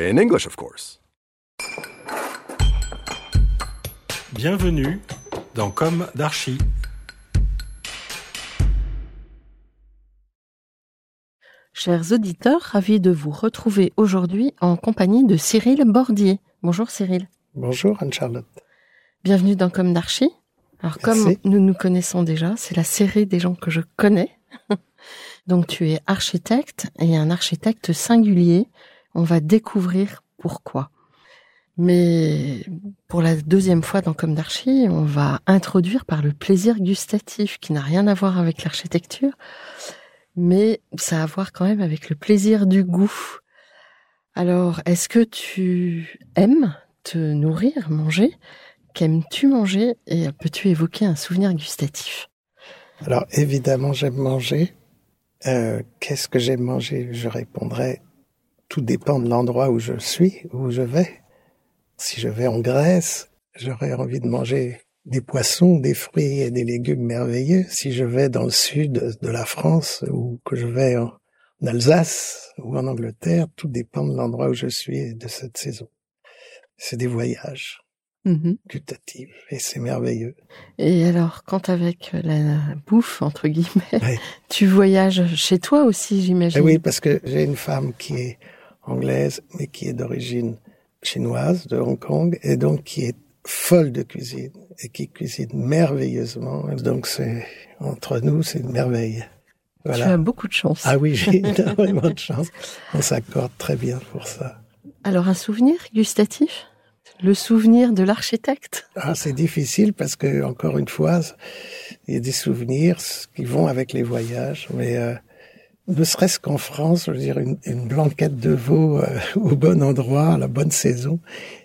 In English, of course. Bienvenue dans Comme d'Archi. Chers auditeurs, ravi de vous retrouver aujourd'hui en compagnie de Cyril Bordier. Bonjour Cyril. Bonjour Anne-Charlotte. Bienvenue dans Comme d'Archi. Alors comme nous nous connaissons déjà, c'est la série des gens que je connais. Donc tu es architecte et un architecte singulier. On va découvrir pourquoi. Mais pour la deuxième fois dans Comme d'Archi, on va introduire par le plaisir gustatif qui n'a rien à voir avec l'architecture, mais ça a à voir quand même avec le plaisir du goût. Alors, est-ce que tu aimes te nourrir, manger? Qu'aimes-tu manger? Et peux-tu évoquer un souvenir gustatif? Alors évidemment j'aime manger. Euh, Qu'est-ce que j'aime manger? Je répondrai tout dépend de l'endroit où je suis, où je vais. Si je vais en Grèce, j'aurais envie de manger des poissons, des fruits et des légumes merveilleux. Si je vais dans le sud de la France ou que je vais en Alsace ou en Angleterre, tout dépend de l'endroit où je suis et de cette saison. C'est des voyages gustatifs et c'est merveilleux. Et alors, quand avec la bouffe, entre guillemets, tu voyages chez toi aussi, Eh j'imagine oui, parce que j'ai une femme qui est anglaise, mais qui est d'origine chinoise, de Hong Kong, et donc qui est folle de cuisine et qui cuisine merveilleusement. Donc c'est entre nous, c'est une merveille. Tu as beaucoup de chance. Ah oui, j'ai énormément de chance. On s'accorde très bien pour ça. Alors, un souvenir gustatif? Le souvenir de l'architecte? Ah, c'est difficile parce que encore une fois, il y a des souvenirs qui vont avec les voyages, mais euh, ne serait-ce qu'en France, je veux dire une, une blanquette de veau euh, au bon endroit, à la bonne saison,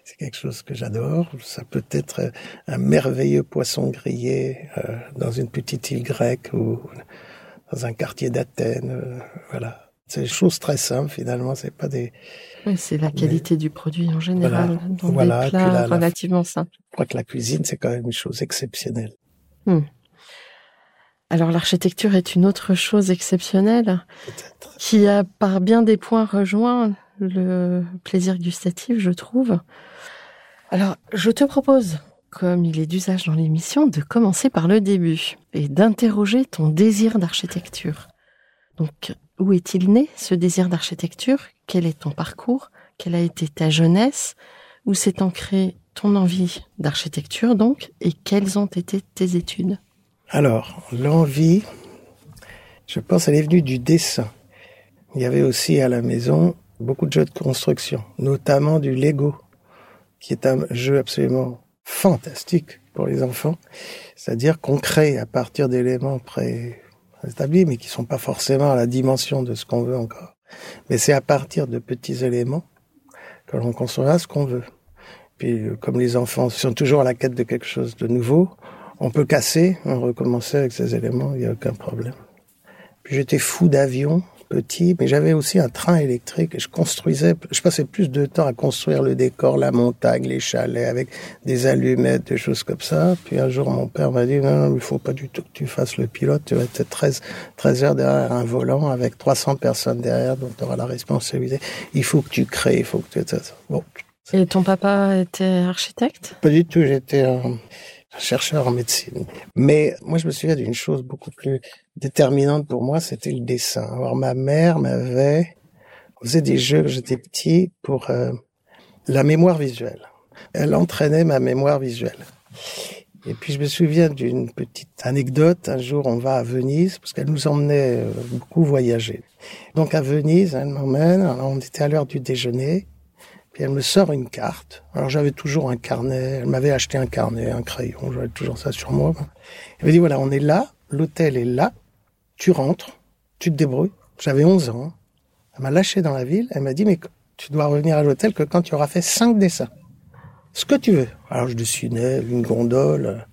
c'est quelque chose que j'adore. Ça peut être euh, un merveilleux poisson grillé euh, dans une petite île grecque ou dans un quartier d'Athènes. euh, voilà, c'est des choses très simples finalement. C'est pas des. Oui, c'est la qualité du produit en général, Voilà. dans Voilà, des plats la- la- relativement simples. Je crois que la cuisine c'est quand même une chose exceptionnelle. Alors, l'architecture est une autre chose exceptionnelle qui a par bien des points rejoint le plaisir gustatif, je trouve. Alors, je te propose, comme il est d'usage dans l'émission, de commencer par le début et d'interroger ton désir d'architecture. Donc, où est-il né, ce désir d'architecture? Quel est ton parcours? Quelle a été ta jeunesse? Où s'est ancrée ton envie d'architecture, donc? Et quelles ont été tes études? Alors, l'envie, je pense, elle est venue du dessin. Il y avait aussi à la maison beaucoup de jeux de construction, notamment du Lego, qui est un jeu absolument fantastique pour les enfants. C'est-à-dire qu'on crée à partir d'éléments préétablis, mais qui sont pas forcément à la dimension de ce qu'on veut encore. Mais c'est à partir de petits éléments que l'on construira ce qu'on veut. Puis, euh, comme les enfants sont toujours à la quête de quelque chose de nouveau, on peut casser, on recommencer avec ces éléments, il n'y a aucun problème. Puis j'étais fou d'avion, petit, mais j'avais aussi un train électrique et je construisais, je passais plus de temps à construire le décor, la montagne, les chalets avec des allumettes, des choses comme ça. Puis un jour, mon père m'a dit, non, non, il faut pas du tout que tu fasses le pilote, tu vas être 13, 13 heures derrière un volant avec 300 personnes derrière, donc tu auras la responsabilité. Il faut que tu crées, il faut que tu... Bon, Et ton papa était architecte? Pas du tout, j'étais un chercheur en médecine. Mais moi, je me souviens d'une chose beaucoup plus déterminante pour moi, c'était le dessin. Alors, ma mère m'avait faisait des jeux, j'étais petit, pour euh, la mémoire visuelle. Elle entraînait ma mémoire visuelle. Et puis je me souviens d'une petite anecdote. Un jour, on va à Venise parce qu'elle nous emmenait euh, beaucoup voyager. Donc à Venise, elle m'emmène. On était à l'heure du déjeuner. Puis elle me sort une carte. Alors j'avais toujours un carnet. Elle m'avait acheté un carnet, un crayon. J'avais toujours ça sur moi. Elle me dit voilà, on est là. L'hôtel est là. Tu rentres. Tu te débrouilles. J'avais 11 ans. Elle m'a lâché dans la ville. Elle m'a dit mais tu dois revenir à l'hôtel que quand tu auras fait cinq dessins ce que tu veux. Alors je dessinais une gondole,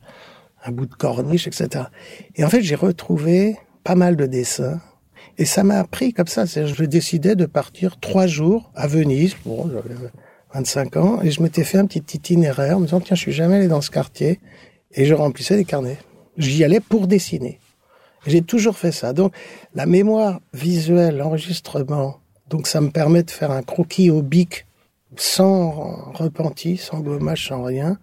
un bout de corniche, etc. Et en fait, j'ai retrouvé pas mal de dessins. Et ça m'a appris comme ça. Je décidais de partir trois jours à Venise. Bon, j'avais 25 ans. Et je m'étais fait un petit itinéraire en me disant, tiens, je suis jamais allé dans ce quartier. Et je remplissais des carnets. J'y allais pour dessiner. J'ai toujours fait ça. Donc, la mémoire visuelle, l'enregistrement, donc ça me permet de faire un croquis au bic sans repenti, sans gommage, sans rien,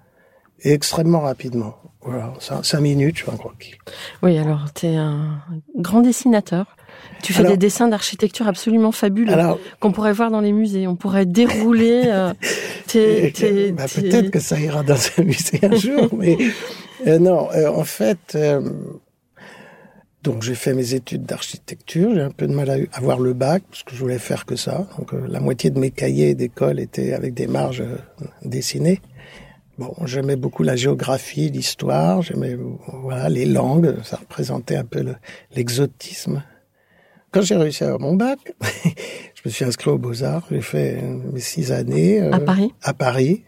et extrêmement rapidement. Voilà, cinq minutes, je fais un croquis. Oui, alors tu es un grand dessinateur. Tu fais des dessins d'architecture absolument fabuleux qu'on pourrait voir dans les musées. On pourrait dérouler. Euh, bah, peut-être que ça ira dans un musée un jour, mais euh, non. Euh, en fait, donc j'ai fait mes études d'architecture, j'ai un peu de mal à avoir le bac parce que je voulais faire que ça. Donc euh, la moitié de mes cahiers d'école étaient avec des marges euh, dessinées. Bon, j'aimais beaucoup la géographie, l'histoire, j'aimais voilà les langues, ça représentait un peu l'exotisme. Quand j'ai réussi à avoir mon bac, je me suis inscrit aux Beaux-Arts, j'ai fait mes six années à Paris? À Paris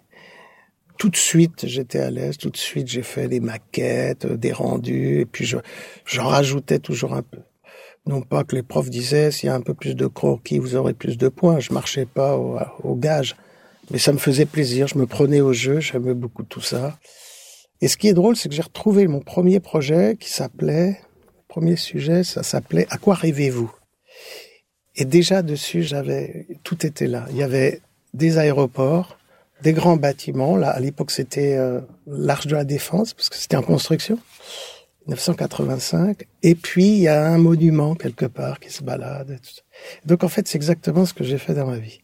tout de suite, j'étais à l'aise. Tout de suite, j'ai fait des maquettes, euh, des rendus, et puis je, j'en rajoutais toujours un peu. Non pas que les profs disaient, s'il y a un peu plus de croquis, vous aurez plus de points. Je marchais pas au, au gage. Mais ça me faisait plaisir. Je me prenais au jeu. J'aimais beaucoup tout ça. Et ce qui est drôle, c'est que j'ai retrouvé mon premier projet qui s'appelait, premier sujet, ça s'appelait À quoi rêvez-vous? Et déjà dessus, j'avais, tout était là. Il y avait des aéroports, des grands bâtiments. Là, à l'époque, c'était euh, l'Arche de la Défense, parce que c'était en construction, 1985. Et puis, il y a un monument quelque part qui se balade. Donc, en fait, c'est exactement ce que j'ai fait dans ma vie.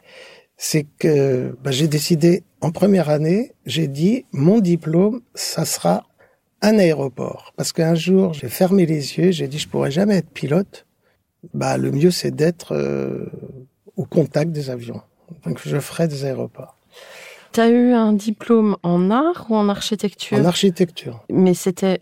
C'est que bah, j'ai décidé, en première année, j'ai dit, mon diplôme, ça sera un aéroport. Parce qu'un jour, j'ai fermé les yeux, j'ai dit, je pourrais jamais être pilote. Bah, le mieux, c'est d'être euh, au contact des avions. Donc, je ferai des aéroports. Tu as eu un diplôme en art ou en architecture? En architecture. Mais c'était.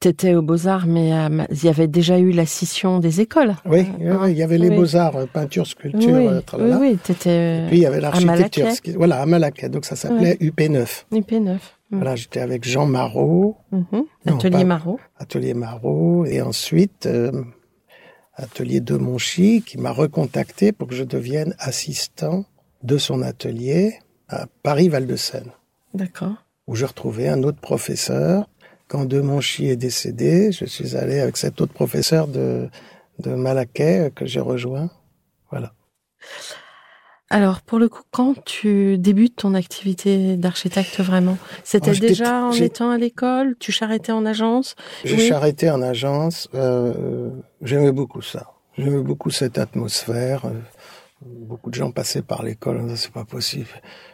Tu étais aux Beaux-Arts, mais il y avait déjà eu la scission des écoles. Oui, il y avait les Beaux-Arts, euh, peinture, sculpture, oui, euh, oui, tu étais. puis il y avait l'architecture. Voilà, à Malaquais. Donc ça s'appelait UP9. UP9. Voilà, j'étais avec Jean Marot. Mhm. Atelier Marot. Atelier Marot. Et ensuite, euh, Atelier de Monchy, qui m'a recontacté pour que je devienne assistant de son atelier à Paris-Val-de-Seine. D'accord. Où je retrouvais un autre professeur. Quand Demonchy est décédé, je suis allé avec cet autre professeur de, de Malaquais que j'ai rejoint. Voilà. Alors, pour le coup, quand tu débutes ton activité d'architecte vraiment, c'était oh, déjà en étant à l'école Tu charrettais en agence? J'ai charretté en agence. Euh, J'aimais beaucoup ça. J'aimais beaucoup cette atmosphère. Beaucoup de gens passaient par l'école, c'est pas possible,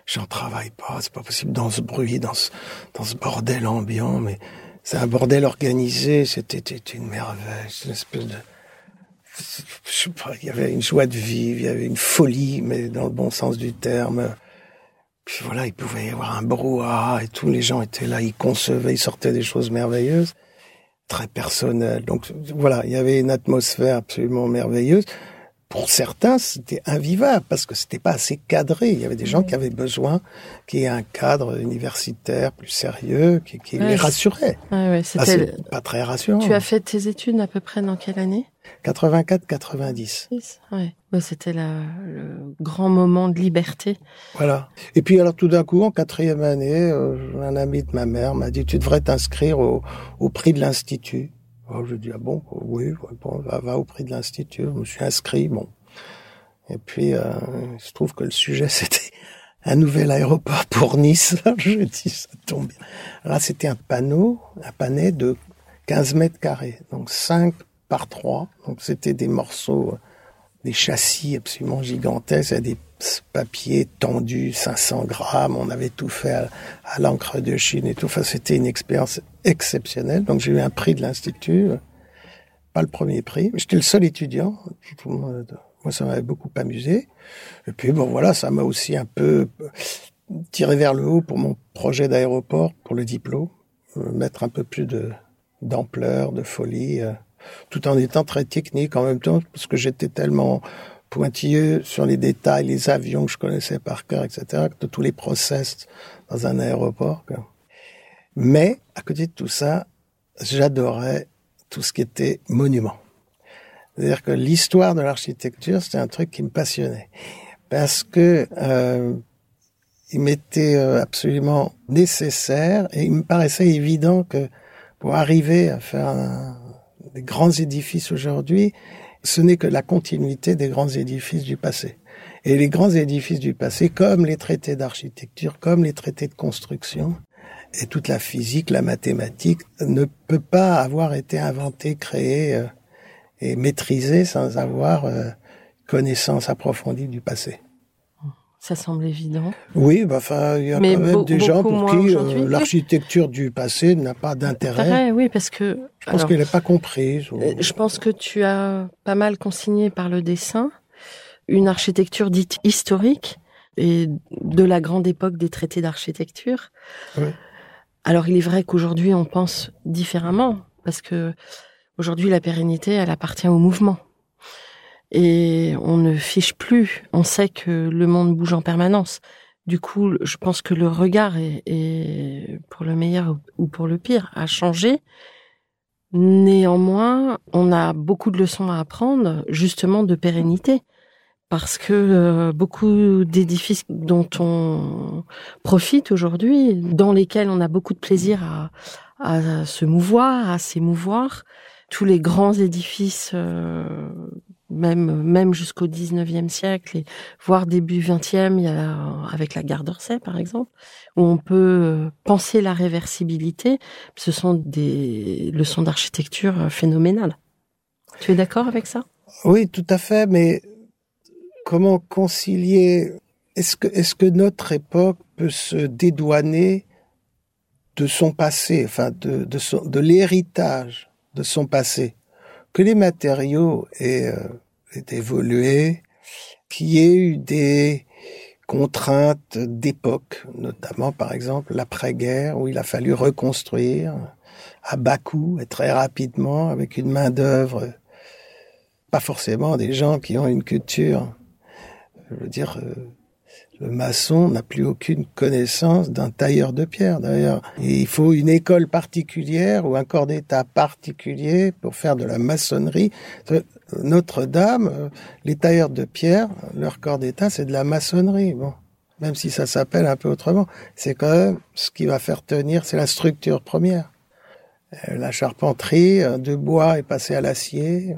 j'en travaille pas, c'est pas possible dans ce bruit, dans ce, dans ce bordel ambiant, mais c'est un bordel organisé, c'était une merveille, une espèce de, il y avait une joie de vivre, il y avait une folie, mais dans le bon sens du terme. Puis voilà, il pouvait y avoir un brouhaha et tous les gens étaient là, ils concevaient, ils sortaient des choses merveilleuses, très personnelles. Donc voilà, il y avait une atmosphère absolument merveilleuse pour certains, c'était invivable parce que c'était pas assez cadré. Il y avait des gens qui avaient besoin qu'il y ait un cadre universitaire plus sérieux, qui, qui les rassurait. Ouais, c'était pas très rassurant. Tu as fait tes études à peu près dans quelle année? 84-90. Ouais. c'était le grand moment de liberté. Voilà. Et puis alors tout d'un coup, en quatrième année, euh, un ami de ma mère m'a dit tu devrais t'inscrire au, au prix de l'institut. Oh, je dis, ah bon, oui, bon, va, au prix de l'Institut. Je me suis inscrit, bon. Et puis, euh, il se trouve que le sujet, c'était un nouvel aéroport pour Nice. je dis, ça tombe bien. Là, c'était un panneau, un panet de 15 mètres carrés. Donc, 5 par 3. Donc, c'était des morceaux, des châssis absolument gigantesques, des papiers tendus, 500 grammes. On avait tout fait à, à l'encre de Chine et tout. Enfin, c'était une expérience exceptionnelle. Donc, j'ai eu un prix de l'Institut. Pas le premier prix. J'étais le seul étudiant. Moi, ça m'avait beaucoup amusé. Et puis, bon, voilà, ça m'a aussi un peu tiré vers le haut pour mon projet d'aéroport, pour le diplôme. Mettre un peu plus de, d'ampleur, de folie, euh, tout en étant très technique en même temps, parce que j'étais tellement pointilleux sur les détails, les avions que je connaissais par cœur, etc., de tous les process dans un aéroport. Mais, à côté de tout ça, j'adorais tout ce qui était monument. C'est-à-dire que l'histoire de l'architecture, c'était un truc qui me passionnait. Parce que euh, il m'était euh, absolument nécessaire et il me paraissait évident que pour arriver à faire des grands édifices aujourd'hui, ce n'est que la continuité des grands édifices du passé. Et les grands édifices du passé, comme les traités d'architecture, comme les traités de construction, et toute la physique, la mathématique, ne peut pas avoir été inventé, créé euh, et maîtrisé sans avoir euh, connaissance approfondie du passé. Ça semble évident. Oui, bah, il y a quand même des gens pour qui euh, l'architecture du passé n'a pas d'intérêt. Oui, parce que je pense qu'elle n'est pas comprise. Je pense que tu as pas mal consigné par le dessin une architecture dite historique et de la grande époque des traités d'architecture. Oui. Alors, il est vrai qu'aujourd'hui, on pense différemment parce que aujourd'hui, la pérennité, elle appartient au mouvement et on ne fiche plus. On sait que le monde bouge en permanence. Du coup, je pense que le regard est, pour le meilleur ou pour le pire a changé. Néanmoins, on a beaucoup de leçons à apprendre, justement de pérennité, parce que euh, beaucoup d'édifices dont on profite aujourd'hui, dans lesquels on a beaucoup de plaisir à, à se mouvoir, à s'émouvoir, tous les grands édifices euh, même même jusqu'au 19e siècle et voire début 20e il y a avec la gare d'Orsay par exemple où on peut euh, penser la réversibilité ce sont des leçons d'architecture phénoménales. Tu es d'accord avec ça? Oui tout à fait mais comment concilier est-ce que est-ce que notre époque peut se dédouaner de son passé enfin de de, son, l'héritage de son passé? Que les matériaux aient, euh, évolué, qu'il y ait eu des contraintes d'époque, notamment par exemple l'après-guerre où il a fallu reconstruire à bas coût et très rapidement avec une main d'œuvre, pas forcément des gens qui ont une culture, je veux dire, euh, le maçon n'a plus aucune connaissance d'un tailleur de pierre, d'ailleurs. Il faut une école particulière ou un corps d'état particulier pour faire de la maçonnerie. Notre-Dame, euh, les tailleurs de pierre, leur corps d'état, c'est de la maçonnerie. Bon. Même si ça s'appelle un peu autrement. C'est quand même ce qui va faire tenir, c'est la structure première. Euh, la charpenterie de bois est passée à l'acier.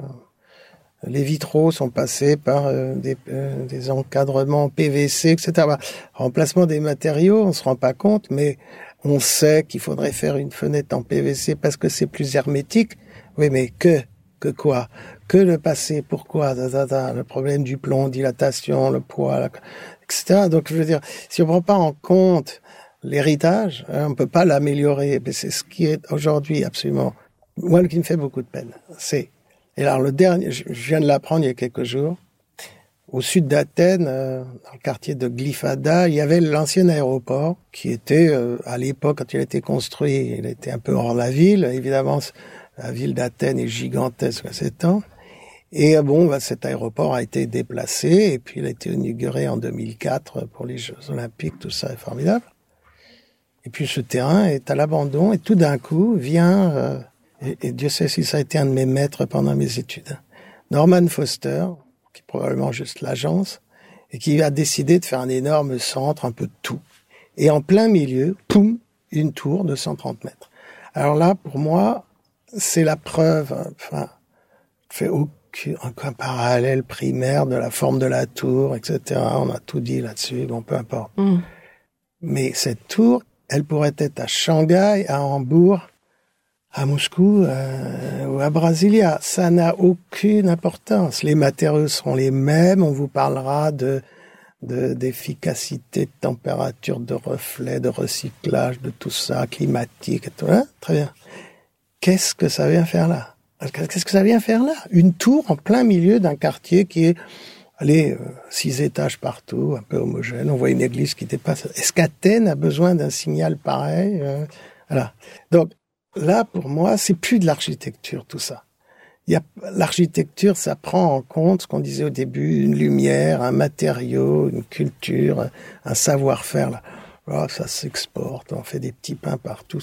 Les vitraux sont passés par euh, des, euh, des, encadrements PVC, etc. Bah, remplacement des matériaux, on se rend pas compte, mais on sait qu'il faudrait faire une fenêtre en PVC parce que c'est plus hermétique. Oui, mais que que quoi? Que le passé Pourquoi? Le problème du plomb, dilatation, le poids, etc. Donc je veux dire, si on prend pas en compte l'héritage, hein, on peut pas l'améliorer. Mais c'est ce qui est aujourd'hui absolument moi qui me fait beaucoup de peine. C'est et alors le dernier, je viens de l'apprendre il y a quelques jours, au sud d'Athènes, euh, dans le quartier de Glyphada, il y avait l'ancien aéroport qui était, euh, à l'époque, quand il a été construit, il était un peu hors la ville. Évidemment, la ville d'Athènes est gigantesque à ces temps. Et euh, bon, bah, cet aéroport a été déplacé et puis il a été inauguré en 2004 pour les Jeux Olympiques, tout ça est formidable. Et puis ce terrain est à l'abandon et tout d'un coup vient et, Dieu sait si ça a été un de mes maîtres pendant mes études. Norman Foster, qui est probablement juste l'agence, et qui a décidé de faire un énorme centre, un peu de tout. Et en plein milieu, poum, une tour de 130 mètres. Alors là, pour moi, c'est la preuve, enfin, fait aucun, aucun parallèle primaire de la forme de la tour, etc. On a tout dit là-dessus, bon, peu importe. Mm. Mais cette tour, elle pourrait être à Shanghai, à Hambourg, à Moscou euh, ou à Brasilia. Ça n'a aucune importance. Les matériaux seront les mêmes. On vous parlera de d'efficacité, de, température, de reflet, de recyclage, de tout ça, climatique, et tout. Hein? Très bien. Qu'est-ce que ça vient faire là? Qu'est-ce que ça vient faire là? Une tour en plein milieu d'un quartier qui est, allez, euh, six étages partout, un peu homogène. On voit une église qui dépasse. Est-ce qu'Athènes a besoin d'un signal pareil euh? Voilà. Donc, Là, pour moi, c'est plus de l'architecture, tout ça. L'architecture, ça prend en compte ce qu'on disait au début, une lumière, un matériau, une culture, un savoir-faire. Oh, ça s'exporte, on fait des petits pains partout.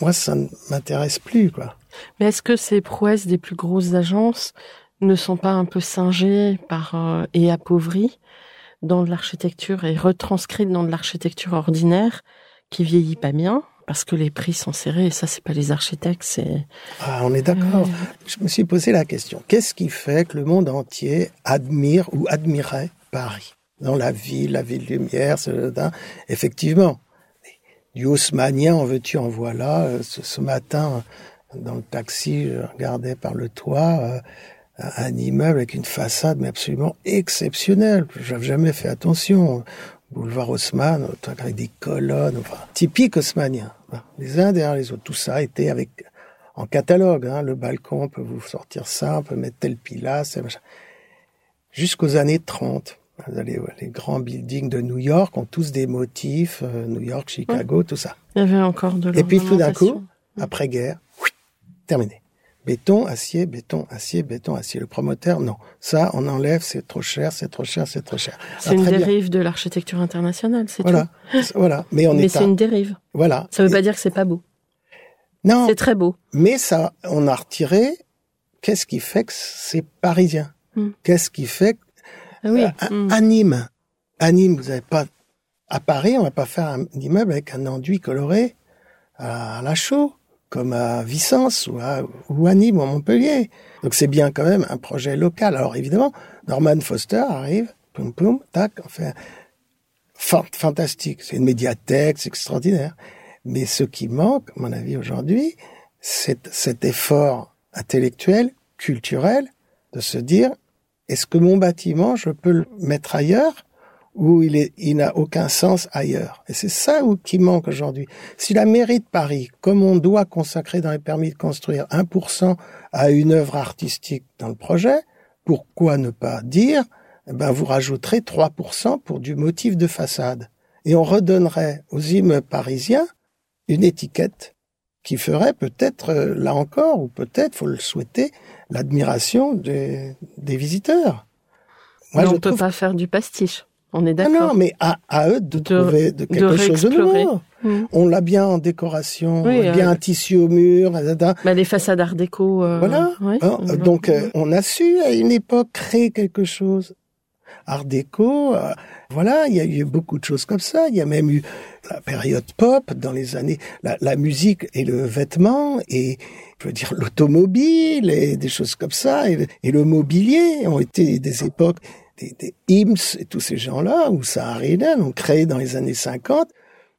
Moi, ça ne m'intéresse plus, quoi. Mais est-ce que ces prouesses des plus grosses agences ne sont pas un peu singées par euh, et appauvries dans de l'architecture et retranscrites dans de l'architecture ordinaire qui vieillit pas bien parce que les prix sont serrés et ça c'est pas les architectes c'est ah on est d'accord. Je me suis posé la question. Qu'est-ce qui fait que le monde entier admire ou admirait Paris dans la ville la ville lumière effectivement. Du haussmanien en veux-tu en voilà. Euh, ce, ce, matin dans le taxi je regardais par le toit euh, un immeuble avec une façade mais absolument exceptionnelle. J'avais jamais fait attention boulevard Haussmann, avec des colonnes, enfin, typique haussmannien. Les uns derrière les autres. Tout ça était avec, en catalogue, hein, le balcon, on peut vous sortir ça, on peut mettre tel pilastre, machin. Jusqu'aux années 30. Les, les, grands buildings de New York ont tous des motifs, euh, New York, Chicago, tout ça. Il y avait encore de Et puis tout d'un coup, après-guerre, terminé. Béton, acier, béton, acier, béton, acier. Le promoteur, non. Ça, on enlève, c'est trop cher, c'est trop cher, c'est trop cher. C'est une dérive de l'architecture internationale, c'est voilà. tout. Voilà. Mais on Mais c'est une dérive. Voilà. Ça veut pas dire que c'est pas beau. Non. C'est très beau. Mais ça, on a retiré. Qu'est-ce qui fait que c'est parisien? Hmm. Qu'est-ce qui fait que ah oui. Hmm. anime, anime. Vous n'avez pas à Paris, on va pas faire un immeuble avec un enduit coloré à la chaux comme à Vicence ou à, ou à Nîmes ou à Montpellier. Donc c'est bien quand même un projet local. Alors évidemment, Norman Foster arrive, poum poum, tac, enfin, fantastique. C'est une médiathèque, c'est extraordinaire. Mais ce qui manque, à mon avis, aujourd'hui, c'est cet effort intellectuel, culturel, de se dire, est-ce que mon bâtiment, je peux le mettre ailleurs où il est, il n'a aucun sens ailleurs. Et c'est ça où, qui manque aujourd'hui. Si la mairie de Paris, comme on doit consacrer dans les permis de construire 1% à une œuvre artistique dans le projet, pourquoi ne pas dire, eh ben, vous rajouterez 3% pour du motif de façade. Et on redonnerait aux immeubles parisiens une étiquette qui ferait peut-être, euh, là encore, ou peut-être, faut le souhaiter, l'admiration des, des visiteurs. Moi, on ne peut pas faire du pastiche. On est d'accord. non, mais à, à, eux de, trouver de quelque chose de nouveau. Mmh. On l'a bien en décoration, oui, bien euh, un tissu au mur. Bah, les façades art déco. Euh, voilà. Hein, donc euh, on a su à une époque créer quelque chose. Art déco, voilà, il y a eu beaucoup de choses comme ça. Il y a même eu la période pop dans les années, la, la musique et le vêtement et je veux dire l'automobile et des choses comme ça et, et le mobilier ont été des époques des, des et tous ces gens-là, ou Saharinen, ont créé dans les années 50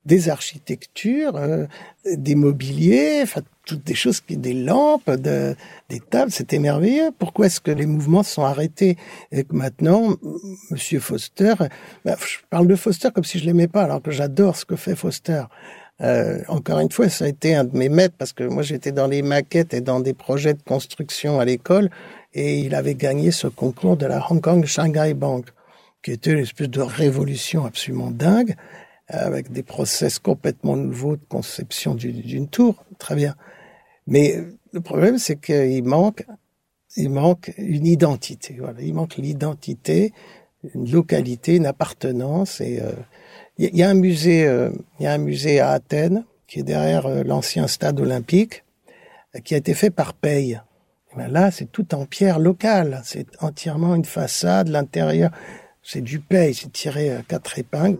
des architectures, euh, des mobiliers, enfin toutes des choses, qui, des lampes, de, des tables, c'était merveilleux. Pourquoi est-ce que les mouvements sont arrêtés et que maintenant, Monsieur Foster, bah, je parle de Foster comme si je l'aimais pas, alors que j'adore ce que fait Foster. Euh, encore une fois, ça a été un de mes maîtres parce que moi j'étais dans les maquettes et dans des projets de construction à l'école et il avait gagné ce concours de la Hong Kong Shanghai Bank, qui était une espèce de révolution absolument dingue, avec des process complètement nouveaux de conception d'une tour. Très bien. Mais le problème, c'est qu'il manque, il manque une identité. Il manque l'identité, une localité, une appartenance. Et euh, il y, a un musée, euh, il y a un musée à Athènes qui est derrière euh, l'ancien stade olympique, qui a été fait par Paye. Ben là, c'est tout en pierre locale. C'est entièrement une façade, l'intérieur, c'est du paye, c'est tiré à quatre épingles.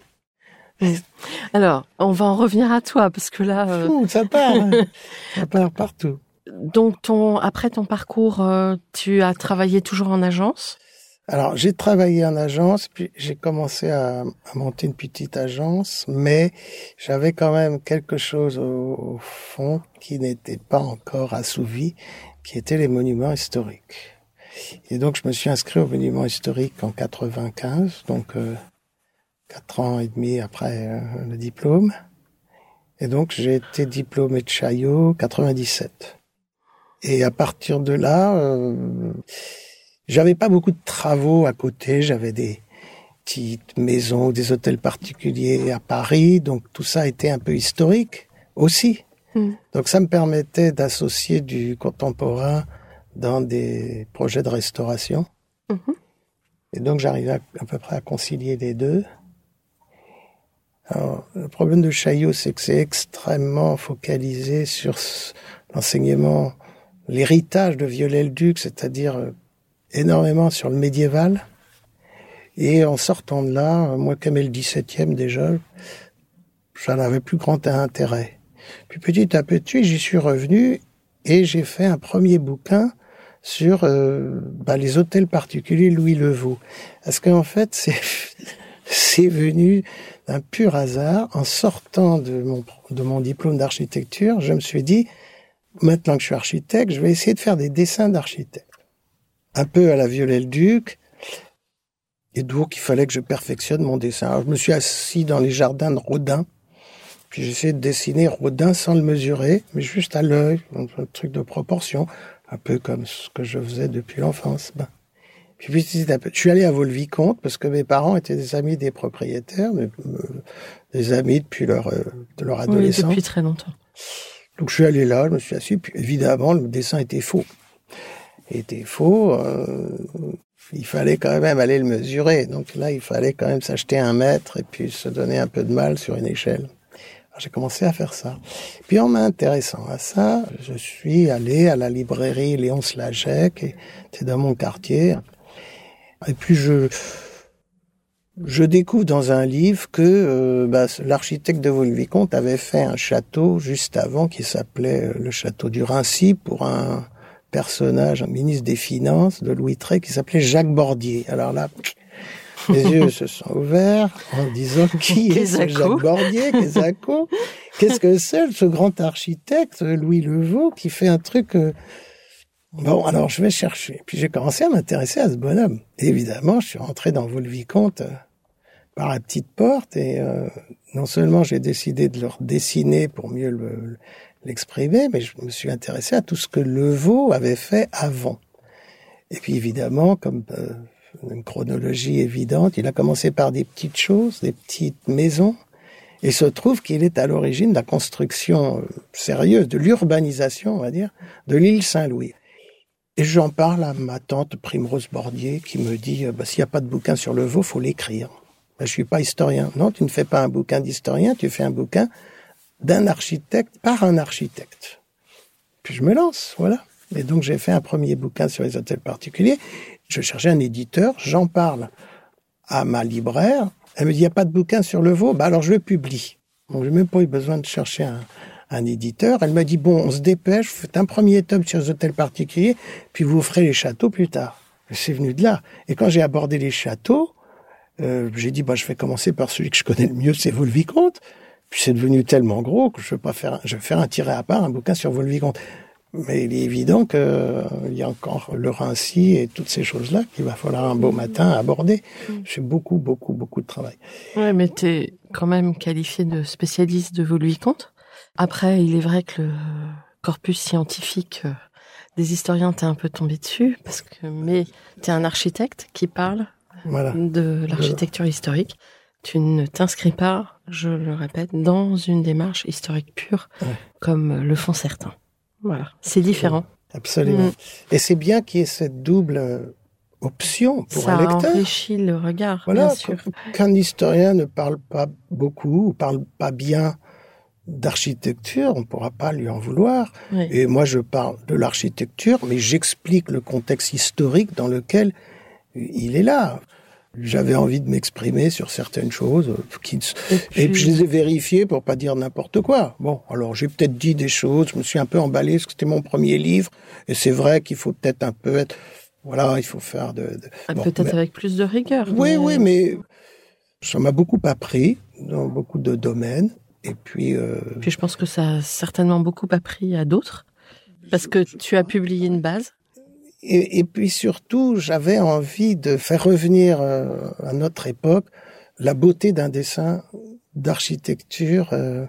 Alors, on va en revenir à toi parce que là, euh... ça part, hein. ça part partout. Donc, ton après ton parcours, euh, tu as travaillé toujours en agence? Alors, j'ai travaillé en agence, puis j'ai commencé à, à, monter une petite agence, mais j'avais quand même quelque chose au, au fond qui n'était pas encore assouvi, qui était les monuments historiques. Et donc, je me suis inscrit au monument historique en 95, donc euh, quatre ans et demi après euh, le diplôme. Et donc, j'ai été diplômé de Chaillot 97. Et à partir de là, euh, j'avais pas beaucoup de travaux à côté. J'avais des petites maisons, des hôtels particuliers à Paris. Donc, tout ça était un peu historique aussi. Mm. Donc, ça me permettait d'associer du contemporain dans des projets de restauration. Mm-hmm. Et donc, j'arrivais à, à peu près à concilier les deux. Alors, le problème de Chaillot, c'est que c'est extrêmement focalisé sur l'enseignement, l'héritage de Viollet-le-Duc, c'est-à-dire euh, énormément sur le médiéval. Et en sortant de là, moi qui aimais le 17e déjà, j'en avais plus grand intérêt. Puis petit à petit, j'y suis revenu et j'ai fait un premier bouquin sur euh, bah, les hôtels particuliers Louis Levaux. Parce qu'en fait, c'est c'est venu d'un pur hasard. En sortant de mon, de mon diplôme d'architecture, je me suis dit, maintenant que je suis architecte, je vais essayer de faire des dessins d'architecte. Un peu à la Viollet-le-Duc. Et donc, il fallait que je perfectionne mon dessin. Alors, je me suis assis dans les jardins de Rodin. Puis j'ai essayé de dessiner Rodin sans le mesurer, mais juste à l'œil, un truc de proportion, un peu comme ce que je faisais depuis l'enfance. Ben. Puis petit à petit, je suis allé à Vaux-le-Vicomte parce que mes parents étaient des amis des propriétaires, euh, des amis depuis leur, euh, de leur adolescence. Oui, depuis très longtemps. Donc je suis allé là, je me suis assis, puis évidemment le dessin était faux. Était faux, euh, il fallait quand même aller le mesurer. Donc là, il fallait quand même s'acheter un mètre et puis se donner un peu de mal sur une échelle. J'ai commencé à faire ça. Puis en m'intéressant à ça, je suis allé à la librairie Léon Slagec, qui était dans mon quartier. Et puis je je découvre dans un livre que euh, bah, l'architecte de Vaux-le-Vicomte avait fait un château juste avant qui s'appelait euh, le château du Rincy pour un personnage, un ministre des Finances de Louis XIII qui s'appelait Jacques Bordier. Alors là, les yeux se sont ouverts en disant qui est ce Jacques Bordier, Qu'est-ce que c'est ce grand architecte Louis Levaux qui fait un truc euh, Bon, alors je vais chercher. Puis j'ai commencé à m'intéresser à ce bonhomme. évidemment, je suis rentré dans Vaux-le-Vicomte euh, par la petite porte et euh, non seulement j'ai décidé de le dessiner pour mieux l'exprimer, mais je me suis intéressé à tout ce que Levaux avait fait avant. Et puis évidemment, comme euh, une chronologie évidente, il a commencé par des petites choses, des petites maisons, et se trouve qu'il est à l'origine de la construction sérieuse, de l'urbanisation, on va dire, de l'île Saint-Louis. Et j'en parle à ma tante Primrose Bordier qui me dit euh, bah, s'il n'y a pas de bouquin sur le veau, faut l'écrire. Bah, je suis pas historien. Non, tu ne fais pas un bouquin d'historien, tu fais un bouquin d'un architecte par un architecte. Puis je me lance, voilà. Et donc j'ai fait un premier bouquin sur les hôtels particuliers. Je cherchais un éditeur, j'en parle à ma libraire. Elle me dit il n'y a pas de bouquin sur le veau, bah alors je le publie. Donc j'ai même pas eu besoin de chercher un, éditeur. Elle m'a dit, bon, on se dépêche, vous faites un premier tome sur les hôtels particuliers, puis vous ferez les châteaux plus tard. C'est venu de là. Et quand j'ai abordé les châteaux, euh, j'ai dit, bah, je vais commencer par celui que je connais le mieux, c'est Vaux-le-Vicomte. Puis c'est devenu tellement gros que je vais pas faire, je vais faire un tiré à part, un bouquin sur Vaux-le-Vicomte. Mais il est évident qu'il euh, y a encore le Rincy et toutes ces choses-là qu'il va falloir un beau matin aborder. J'ai beaucoup, beaucoup, beaucoup de travail. Ouais, mais tu es quand même qualifié de spécialiste de Vaux-le-Vicomte. Après, il est vrai que le corpus scientifique euh, des historiens t'est un peu tombé dessus, parce que mais t'es un architecte qui parle de l'architecture historique. Tu ne t'inscris pas, je le répète, dans une démarche historique pure, comme le font certains. Voilà, c'est différent. Absolument. Mm. Et c'est bien qu'il y ait cette double euh, option pour un lecteur. Ça enrichit le regard, voilà, bien sûr. Qu'un historien ne parle pas beaucoup ou parle pas bien d'architecture, on ne pourra pas lui en vouloir. Et moi, je parle de l'architecture, mais j'explique le contexte historique dans lequel il est là. J'avais envie de m'exprimer sur certaines choses, euh, et, puis... je les ai vérifiées pour pas dire n'importe quoi. Bon, alors j'ai peut-être dit des choses, je me suis un peu emballé parce que c'était mon premier livre, et c'est vrai qu'il faut peut-être un peu être Voilà, il faut faire de. de- Ah, bon, Peut-être mais- avec plus de rigueur. Oui, mais- oui, mais ça m'a beaucoup appris dans beaucoup de domaines. Et puis, euh, Puis je pense que ça a certainement beaucoup appris à d'autres. Parce que tu as publié une base. Et, puis surtout, j'avais envie de faire revenir euh, à notre époque la beauté d'un dessin d'architecture. euh.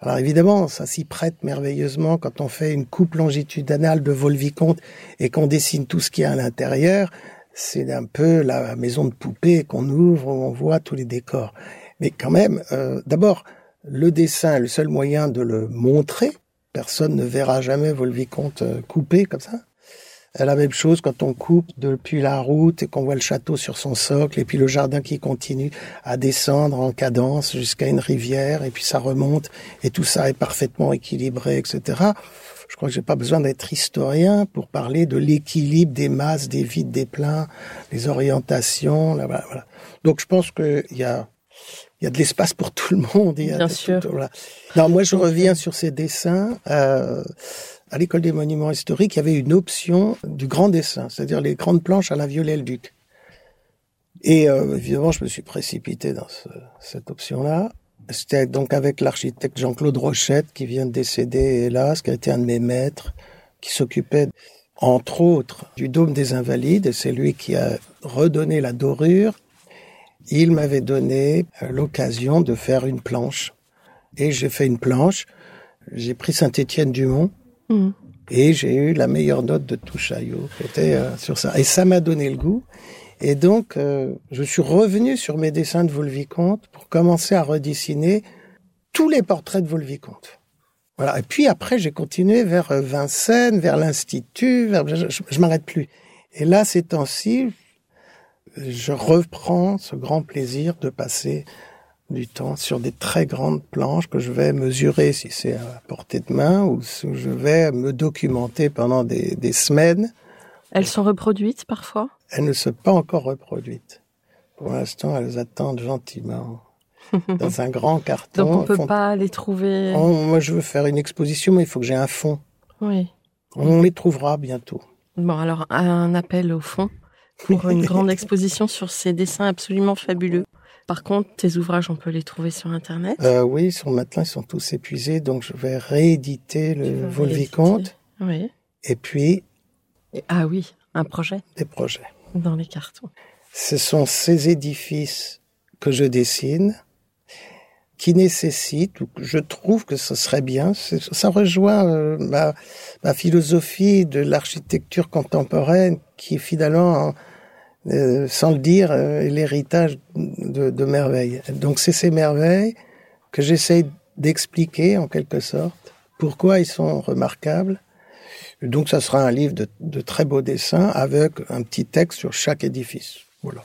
Alors évidemment, ça s'y prête merveilleusement quand on fait une coupe longitudinale de Volvicomte et qu'on dessine tout ce qu'il y a à l'intérieur. C'est un peu la maison de poupée qu'on ouvre, où on voit tous les décors. Mais quand même, euh, d'abord, le dessin est le seul moyen de le montrer. Personne ne verra jamais Volvicomte euh, coupé comme ça. La même chose quand on coupe depuis la route et qu'on voit le château sur son socle et puis le jardin qui continue à descendre en cadence jusqu'à une rivière et puis ça remonte et tout ça est parfaitement équilibré, etc. Je crois que j'ai pas besoin d'être historien pour parler de l'équilibre des masses, des vides, des pleins, les orientations. Là, voilà, voilà. Donc je pense qu'il y a il y a de l'espace pour tout le monde. Il y a Bien de- sûr. tout- voilà. Non, moi je reviens sur ces dessins. Euh, à l'école des monuments historiques, il y avait une option du grand dessin, c'est-à-dire les grandes planches à la Viollet-le-Duc. Et euh, évidemment, je me suis précipité dans ce- cette option-là. C'était donc avec l'architecte Jean-Claude Rochette, qui vient de décéder, hélas, qui a été un de mes maîtres, qui s'occupait, entre autres, du dôme des Invalides, et c'est lui qui a redonné la dorure. Il m'avait donné euh, l'occasion de faire une planche. Et j'ai fait une planche. J'ai pris Saint-Étienne-du-Mont, Mhm. et j'ai eu la meilleure note de tout Chaillot, qui était euh, sur ça. Et ça m'a donné le goût. Et donc, euh, je suis revenu sur mes dessins de Volvicomte pour commencer à redessiner tous les portraits de Volvicomte. Voilà. Et puis après, j'ai continué vers euh, Vincennes, vers l'Institut, vers... je, je, je m'arrête plus. Et là, ces temps-ci, je reprends ce grand plaisir de passer du temps sur des très grandes planches que je vais mesurer si c'est à portée de main ou si je vais me documenter pendant des, des semaines. Elles sont reproduites parfois? Elles ne sont pas encore reproduites. Pour l'instant, elles attendent gentiment dans un grand carton. Donc on peut Font- pas les trouver. Moi, je veux faire une exposition, mais il faut que j'ai un fond. Oui. On les trouvera bientôt. Bon, alors un appel au fond pour une grande exposition sur ces dessins absolument fabuleux. Par contre, tes ouvrages, on peut les trouver sur Internet. Euh, oui, sur maintenant, ils sont tous épuisés, donc je vais rééditer le Volvicomte. Oui. et puis ah oui, un projet des projets. dans les cartons. Ce sont ces édifices que je dessine qui nécessitent, ou que je trouve que ce serait bien, ça rejoint euh, ma, ma philosophie de l'architecture contemporaine qui finalement, euh, sans le dire, euh, l'héritage de, de merveilles. Donc c'est ces merveilles que j'essaye d'expliquer en quelque sorte pourquoi ils sont remarquables. Donc ça sera un livre de, de très beaux dessins avec un petit texte sur chaque édifice. Voilà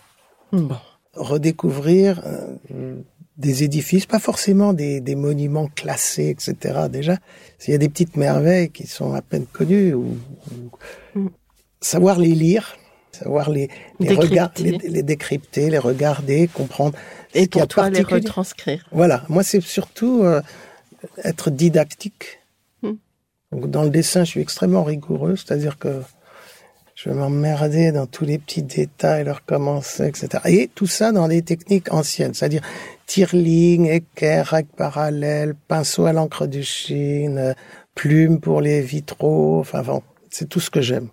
Bon. redécouvrir euh, des édifices, pas forcément des, des monuments classés, etc. Déjà, il y a des petites merveilles qui sont à peine connues, ou, ou- Mm. savoir les lire, savoir les, les, Décrypter. les, les décrypter, les regarder, comprendre. Et pour toi, les retranscrire. Voilà, moi c'est surtout euh, être didactique. Mm. Donc, dans le dessin, je suis extrêmement rigoureux, c'est-à-dire que je vais m'emmerder dans tous les petits détails, leur commencer, etc. Et tout ça dans des techniques anciennes, c'est-à-dire tire-ligne, équerre, règle parallèle, pinceau à l'encre de Chine, euh, plume pour les vitraux, enfin bon, c'est tout ce que j'aime.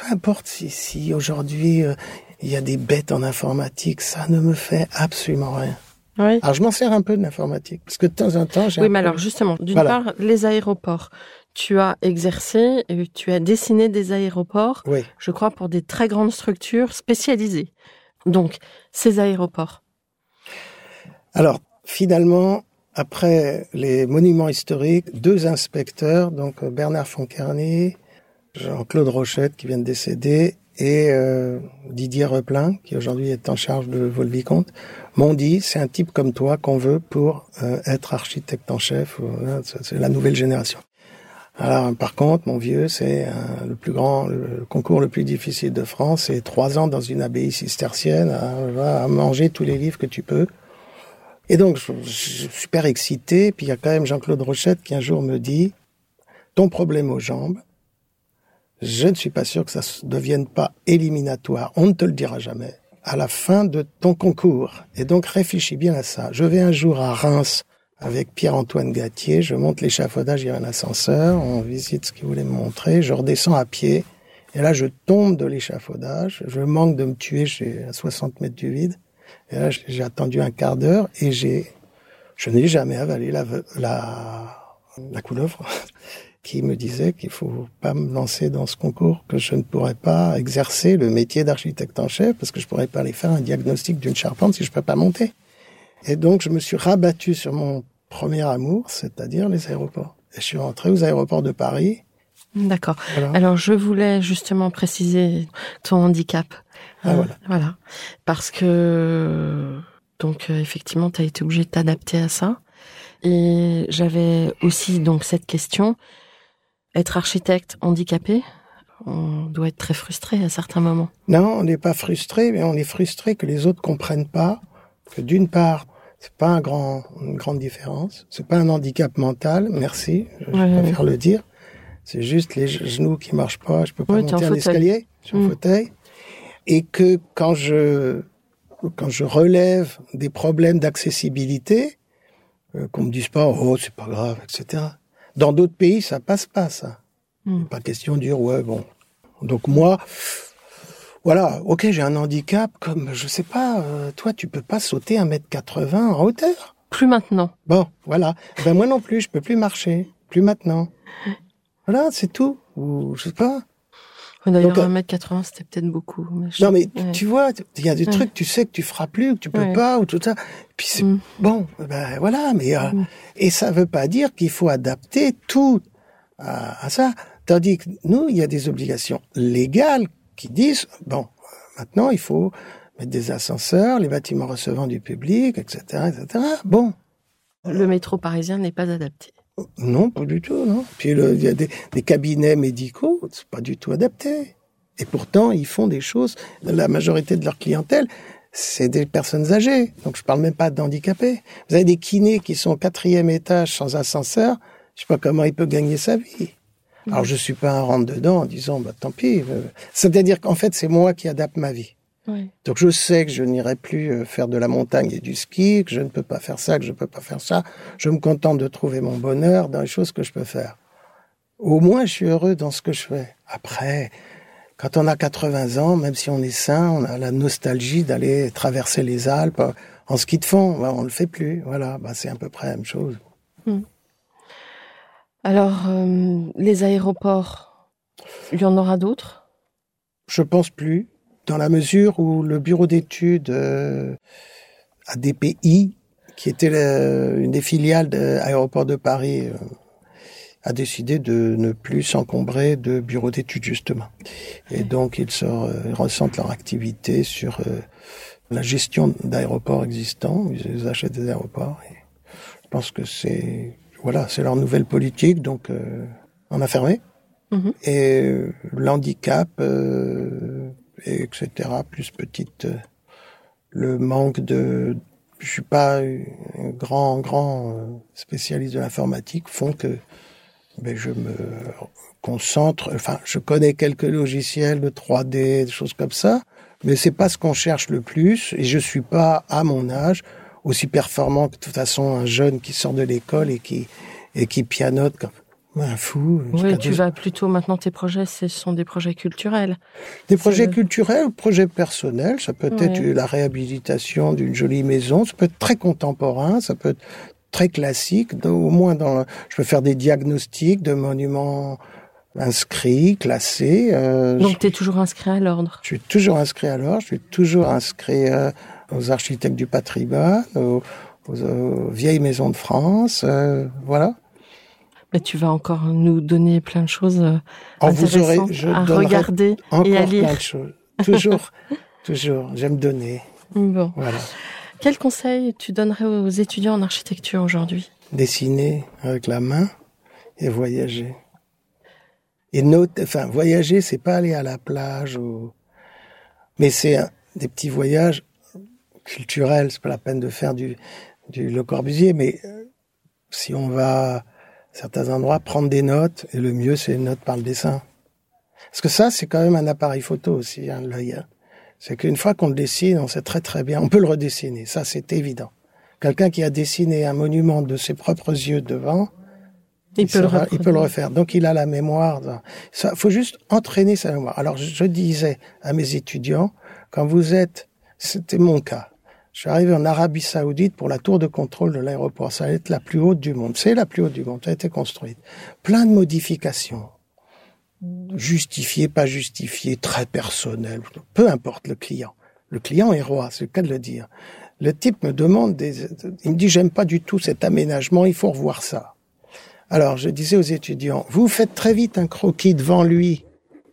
Peu importe si, si aujourd'hui euh, il y a des bêtes en informatique, ça ne me fait absolument rien. Oui. Alors je m'en sers un peu de l'informatique, parce que de temps en temps, j'ai Oui, mais peu- alors justement, d'une Voilà. part, les aéroports. Tu as exercé, tu as dessiné des aéroports, Oui. je crois, pour des très grandes structures spécialisées. Donc, ces aéroports. Alors, finalement, après les monuments historiques, deux inspecteurs, donc euh, Bernard Foncarny, Jean-Claude Rochette, qui vient de décéder, et euh, Didier Replin, qui aujourd'hui est en charge de Volvicomte, m'ont dit, c'est un type comme toi qu'on veut pour euh, être architecte en chef, euh, c'est la nouvelle génération. Alors, par contre, mon vieux, c'est euh, le plus grand, le concours le plus difficile de France, c'est trois ans dans une abbaye cistercienne, à, à manger tous les livres que tu peux. Et donc, je suis super excité. Puis il y a quand même Jean-Claude Rochette qui un jour me dit, ton problème aux jambes, je ne suis pas sûr que ça ne devienne pas éliminatoire. On ne te le dira jamais. À la fin de ton concours. Et donc réfléchis bien à ça. Je vais un jour à Reims avec Pierre-Antoine Gatier, je monte l'échafaudage, il y a un ascenseur, on visite ce qu'il voulait me montrer, je redescends à pied, et là je tombe de l'échafaudage, je manque de me tuer, j'ai à 60 mètres du vide, et là j'ai attendu un quart d'heure, et j'ai, je n'ai jamais avalé la, la, la couleuvre qui me disait qu'il faut pas me lancer dans ce concours, que je ne pourrais pas exercer le métier d'architecte en chef parce que je pourrais pas aller faire un diagnostic d'une charpente si je peux pas monter. Et donc je me suis rabattu sur mon premier amour, c'est-à-dire les aéroports. Et je suis rentré aux aéroports de Paris. D'accord. Alors je voulais justement préciser ton handicap. Ah, voilà. Euh, voilà. Parce que donc euh, effectivement tu as été obligé de t'adapter à ça. Et j'avais aussi donc cette question être architecte handicapé, on doit être très frustré à certains moments. Non, on n'est pas frustré, mais on est frustré que les autres comprennent pas que d'une part, c'est pas un grand, une grande différence, c'est pas un handicap mental, merci, je, préfère le dire. C'est juste les genoux qui marchent pas, je peux pas monter un escalier, je suis mm. fauteuil. Et que quand je, quand je relève des problèmes d'accessibilité, euh, qu'on me dise pas, oh, c'est pas grave, etc. Dans d'autres pays, ça passe pas, ça. Hmm. Pas question de dire, ouais, bon. Donc moi, voilà, ok, j'ai un handicap comme, je sais pas, euh, toi, tu peux pas sauter un mètre 80 en hauteur. Plus maintenant. Bon, voilà. Ben moi non plus, je peux plus marcher. Plus maintenant. Voilà, c'est tout. Ou je sais pas. D'ailleurs, 1m80, c'était peut-être beaucoup. Non, mais tu vois, il y a des trucs, tu sais que tu feras plus, que tu peux pas, ou tout ça. Puis c'est mm. bon, ben voilà, mais euh, mm. et ça veut pas dire qu'il faut adapter tout à, ça. Tandis que nous, il y a des obligations légales qui disent bon, maintenant il faut mettre des ascenseurs, les bâtiments recevant du public, etc., etc. Bon. Le métro parisien n'est pas adapté. Non, pas du tout, non. Puis il y a des, cabinets médicaux, c'est pas du tout adapté. Et pourtant, ils font des choses. La majorité de leur clientèle, c'est des personnes âgées. Donc je parle même pas d'handicapés. Vous avez des kinés qui sont au quatrième étage sans ascenseur. Je sais pas comment il peut gagner sa vie. Alors je suis pas un rentre dedans en disant bah tant pis. C'est-à-dire qu'en fait c'est moi qui adapte ma vie. Donc je sais que je n'irai plus euh, faire de la montagne et du ski, que je ne peux pas faire ça, que je ne peux pas faire ça. Je me contente de trouver mon bonheur dans les choses que je peux faire. Au moins, je suis heureux dans ce que je fais. Après, quand on a 80 ans, même si on est sain, on a la nostalgie d'aller traverser les Alpes en ski de fond. Bah, on le fait plus. Voilà, bah, c'est à peu près la même chose. Hmm. Alors, euh, les aéroports, il y en aura d'autres? Je pense plus dans la mesure où le bureau d'études euh, ADPI, qui était une des filiales de l'aéroport de Paris, euh, a décidé de ne plus s'encombrer de bureaux d'études justement. Et donc ils, se, ressentent leur activité sur euh, la gestion d'aéroports existants, ils achètent des aéroports. Et je pense que c'est voilà, c'est leur nouvelle politique, donc euh, on a fermé. Mm-hmm. Et l'handicap etc. Plus petite, euh, le manque de, je suis pas un grand grand euh, spécialiste de l'informatique, font que ben, je me concentre. Enfin, je connais quelques logiciels de 3D, des choses comme ça, mais c'est pas ce qu'on cherche le plus. Et je suis pas à mon âge aussi performant que de toute façon un jeune qui sort de l'école et qui et qui pianote un fou. Oui, tu vas plutôt maintenant tes projets, ce sont des projets culturels. Des projets culturels, projets personnels. Ça peut être la réhabilitation d'une jolie maison. Ça peut être très contemporain. Ça peut être très classique. Au moins, dans, je peux faire des diagnostics de monuments inscrits, classés. Euh, Donc, tu es toujours inscrit à l'ordre. Je suis toujours inscrit à l'ordre. Je suis toujours inscrit euh, aux architectes du patrimoine, aux, vieilles maisons de France. Euh, voilà. Mais tu vas encore nous donner plein de choses euh, intéressantes à regarder et à lire. Plein de choses. Toujours, toujours. J'aime donner. Bon. Voilà. Quel conseil tu donnerais aux étudiants en architecture aujourd'hui? Dessiner avec la main et voyager. Et noter, enfin, voyager, c'est pas aller à la plage ou, mais c'est des petits voyages culturels. C'est pas la peine de faire du, du Le Corbusier, mais euh, si on va certains endroits, prendre des notes, et le mieux, c'est les notes par le dessin. Parce que ça, c'est quand même un appareil photo aussi, hein, l'œil. Hein. C'est qu'une fois qu'on le dessine, on sait très très bien. On peut le redessiner, ça c'est évident. Quelqu'un qui a dessiné un monument de ses propres yeux devant, Il, peut, le il peut le refaire. Donc il a la mémoire. Ça, faut juste entraîner sa mémoire. Alors je disais à mes étudiants, quand vous êtes, c'était mon cas. Je suis arrivé en Arabie Saoudite pour la tour de contrôle de l'aéroport. Ça va être la plus haute du monde. C'est la plus haute du monde. Ça a été construite. Plein de modifications. Justifiées, pas justifiées, très personnelles. Peu importe le client. Le client est roi, c'est le cas de le dire. Le type me demande des, il me dit j'aime pas du tout cet aménagement, il faut revoir ça. Alors je disais aux étudiants, vous faites très vite un croquis devant lui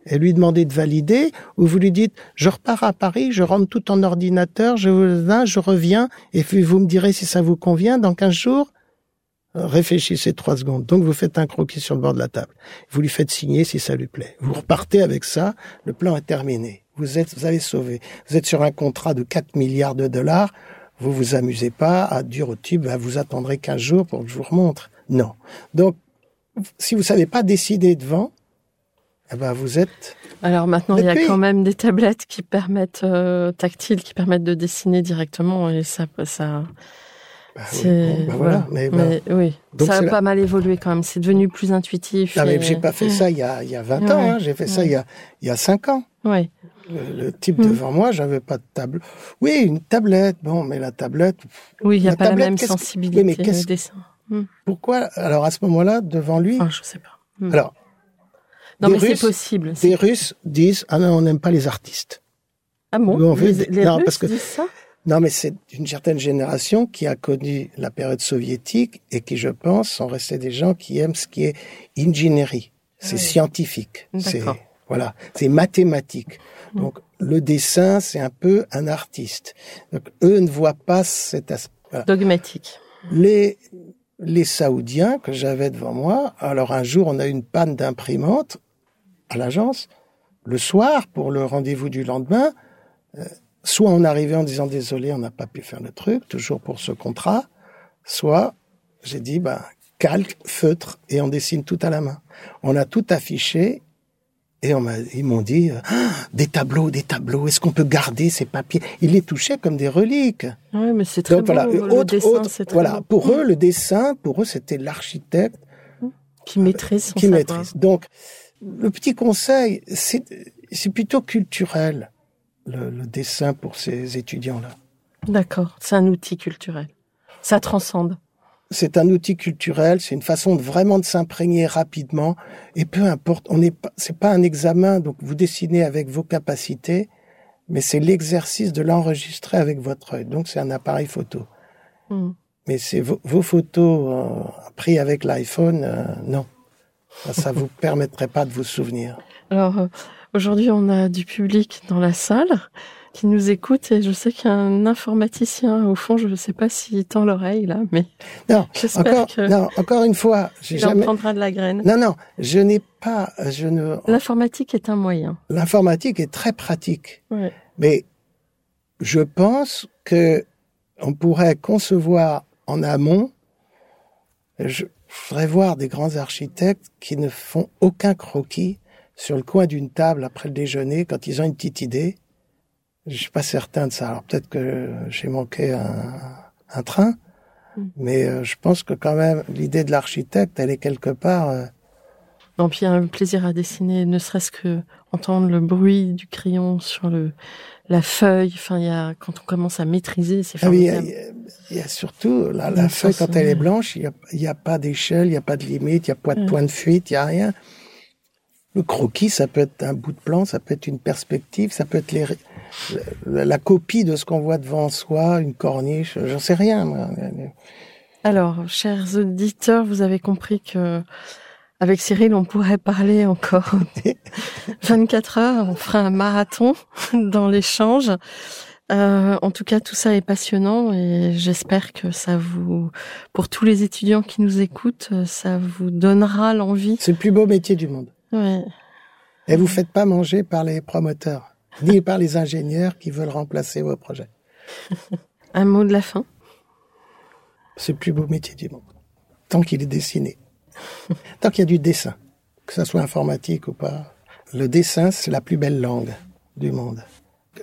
et lui demander de valider, ou vous lui dites, je repars à Paris, je rentre tout en ordinateur, je, je reviens, et puis vous me direz si ça vous convient dans 15 jours. Réfléchissez trois secondes. Donc vous faites un croquis sur le bord de la table. Vous lui faites signer si ça lui plaît. Vous repartez avec ça, le plan est terminé. Vous êtes, vous avez sauvé. Vous êtes sur un contrat de 4 milliards de dollars. Vous vous amusez pas à dire au type, bah, vous attendrez 15 jours pour que je vous remontre. Non. Donc, si vous savez pas décider devant, eh ben vous êtes. Alors maintenant, il y a quand même des tablettes qui permettent euh, tactiles, qui permettent de dessiner directement et ça, ça. Bah oui, bah voilà. Mais, mais oui, Donc ça a pas mal évolué quand même. C'est devenu plus intuitif. Non, mais j'ai pas fait ça il y a, il y a 20 ans. Hein. J'ai fait ça il y a, il y a 5 ans. Oui. Le, type devant moi, j'avais pas de table. Oui, une tablette. Bon, mais la tablette. Oui, il n'y a pas la même sensibilité oui, mais dessin. Hmm. Pourquoi Alors à ce moment-là, devant lui. Ah, je sais pas. Hmm. Alors, non, mais c'est possible. Les Russes disent ah non, on n'aime pas les artistes. Ah bon? On les, les non, Russes parce que... disent ça? Non, mais c'est une certaine génération qui a connu la période soviétique et qui, je pense, sont restés des gens qui aiment ce qui est ingénierie. C'est scientifique. C'est voilà, c'est mathématique. Mm. Donc le dessin, c'est un peu un artiste. Donc eux ne voient pas cet aspect. Voilà. Dogmatique. Les les Saoudiens que j'avais devant moi. Alors un jour, on a eu une panne d'imprimante à l'agence. Le soir, pour le rendez-vous du lendemain, euh, soit on arrivait en disant désolé, on n'a pas pu faire le truc, toujours pour ce contrat, soit j'ai dit ben calque, feutre et on dessine tout à la main. On a tout affiché et on ils m'ont dit ah, des tableaux, des tableaux. Est-ce qu'on peut garder ces papiers? Ils les touchaient comme des reliques. Oui, mais c'est très beau, voilà, le dessin, très voilà. Beau. Pour eux, le dessin, pour eux, c'était l'architecte qui maîtrise son qui maîtrise. Donc, le petit conseil, c'est plutôt culturel le, le dessin pour ces étudiants-là. D'accord, c'est un outil culturel. Ça transcende c'est un outil culturel, c'est une façon de vraiment de s'imprégner rapidement. Et peu importe, on n'est pas, c'est pas un examen, donc vous dessinez avec vos capacités, mais c'est l'exercice de l'enregistrer avec votre œil. Donc c'est un appareil photo. Mm. Mais c'est vos, vos photos euh, prises avec l'iPhone, euh, non, ça, ça vous permettrait pas de vous souvenir. Alors euh, aujourd'hui, on a du public dans la salle qui nous écoute et je sais qu'il y a un informaticien au fond, je ne sais pas s'il tend l'oreille là, mais non, encore, que non, encore une fois, j'ai jamais. en prendra de la graine. Non, non, je n'ai pas, je ne. L'informatique est un moyen. L'informatique est très pratique, Ouais. mais je pense que on pourrait concevoir en amont. Je voudrais voir des grands architectes qui ne font aucun croquis sur le coin d'une table après le déjeuner quand ils ont une petite idée je suis pas certain de ça. Alors peut-être que j'ai manqué un, un train, Mm. mais euh, je pense que quand même l'idée de l'architecte, elle est quelque part. euh, Non, puis il y a un plaisir à dessiner, ne serait-ce que entendre le bruit du crayon sur le la feuille. Enfin, il y a quand on commence à maîtriser, c'est Ah oui, il y a- formidable. y, surtout la, feuille façon, quand elle est blanche, il y a, a pas d'échelle, il y a pas de limite, il y a pas de Ouais. point de fuite, il y a rien. Le croquis, ça peut être un bout de plan, ça peut être une perspective, ça peut être les, la, la copie de ce qu'on voit devant soi, une corniche, j'en sais rien. moi. Alors, chers auditeurs, vous avez compris que avec Cyril, on pourrait parler encore 24 heures. On fera un marathon dans l'échange. Euh, en tout cas, tout ça est passionnant et j'espère que ça vous, pour tous les étudiants qui nous écoutent, ça vous donnera l'envie. C'est le plus beau métier du monde. Ouais. Et vous faites pas manger par les promoteurs, ni par les ingénieurs qui veulent remplacer vos projets. Un mot de la fin? C'est le plus beau métier du monde. Tant qu'il est dessiné. Tant qu'il y a du dessin. Que ça soit informatique ou pas. Le dessin, c'est la plus belle langue du monde.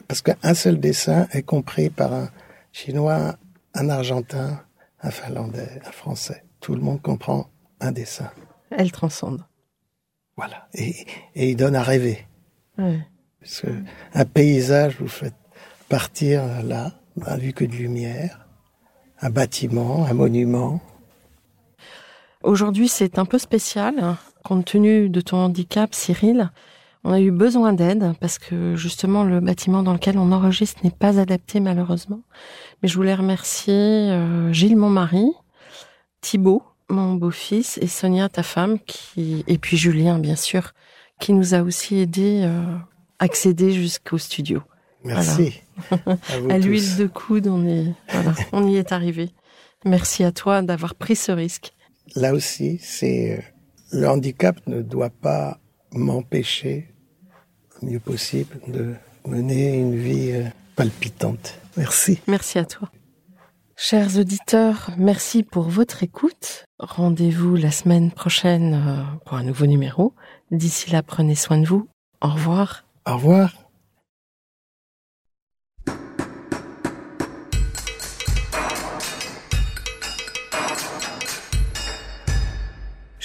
Parce qu'un seul dessin est compris par un Chinois, un Argentin, un Finlandais, un Français. Tout le monde comprend un dessin. Elle transcende. Voilà. Et, et il donne à rêver. Ouais. Parce que un paysage, vous faites partir là, à vue que de lumière, un bâtiment, un monument. Aujourd'hui, c'est un peu spécial. Compte tenu de ton handicap, Cyril, on a eu besoin d'aide parce que justement le bâtiment dans lequel on enregistre n'est pas adapté malheureusement. Mais je voulais remercier euh, Gilles, mon mari, Thibaut, mon beau-fils, et Sonia, ta femme, qui et puis Julien, bien sûr, qui nous a aussi aidé euh, à accéder jusqu'au studio. Merci. À, à l'huile de coude, on est, voilà, on y est arrivé. Merci à toi d'avoir pris ce risque. Là aussi, c'est euh, le handicap ne doit pas m'empêcher, le mieux possible, de mener une vie euh, palpitante. Merci. Merci à toi. Chers auditeurs, merci pour votre écoute. Rendez-vous la semaine prochaine euh, pour un nouveau numéro. D'ici là, prenez soin de vous. Au revoir. Au revoir.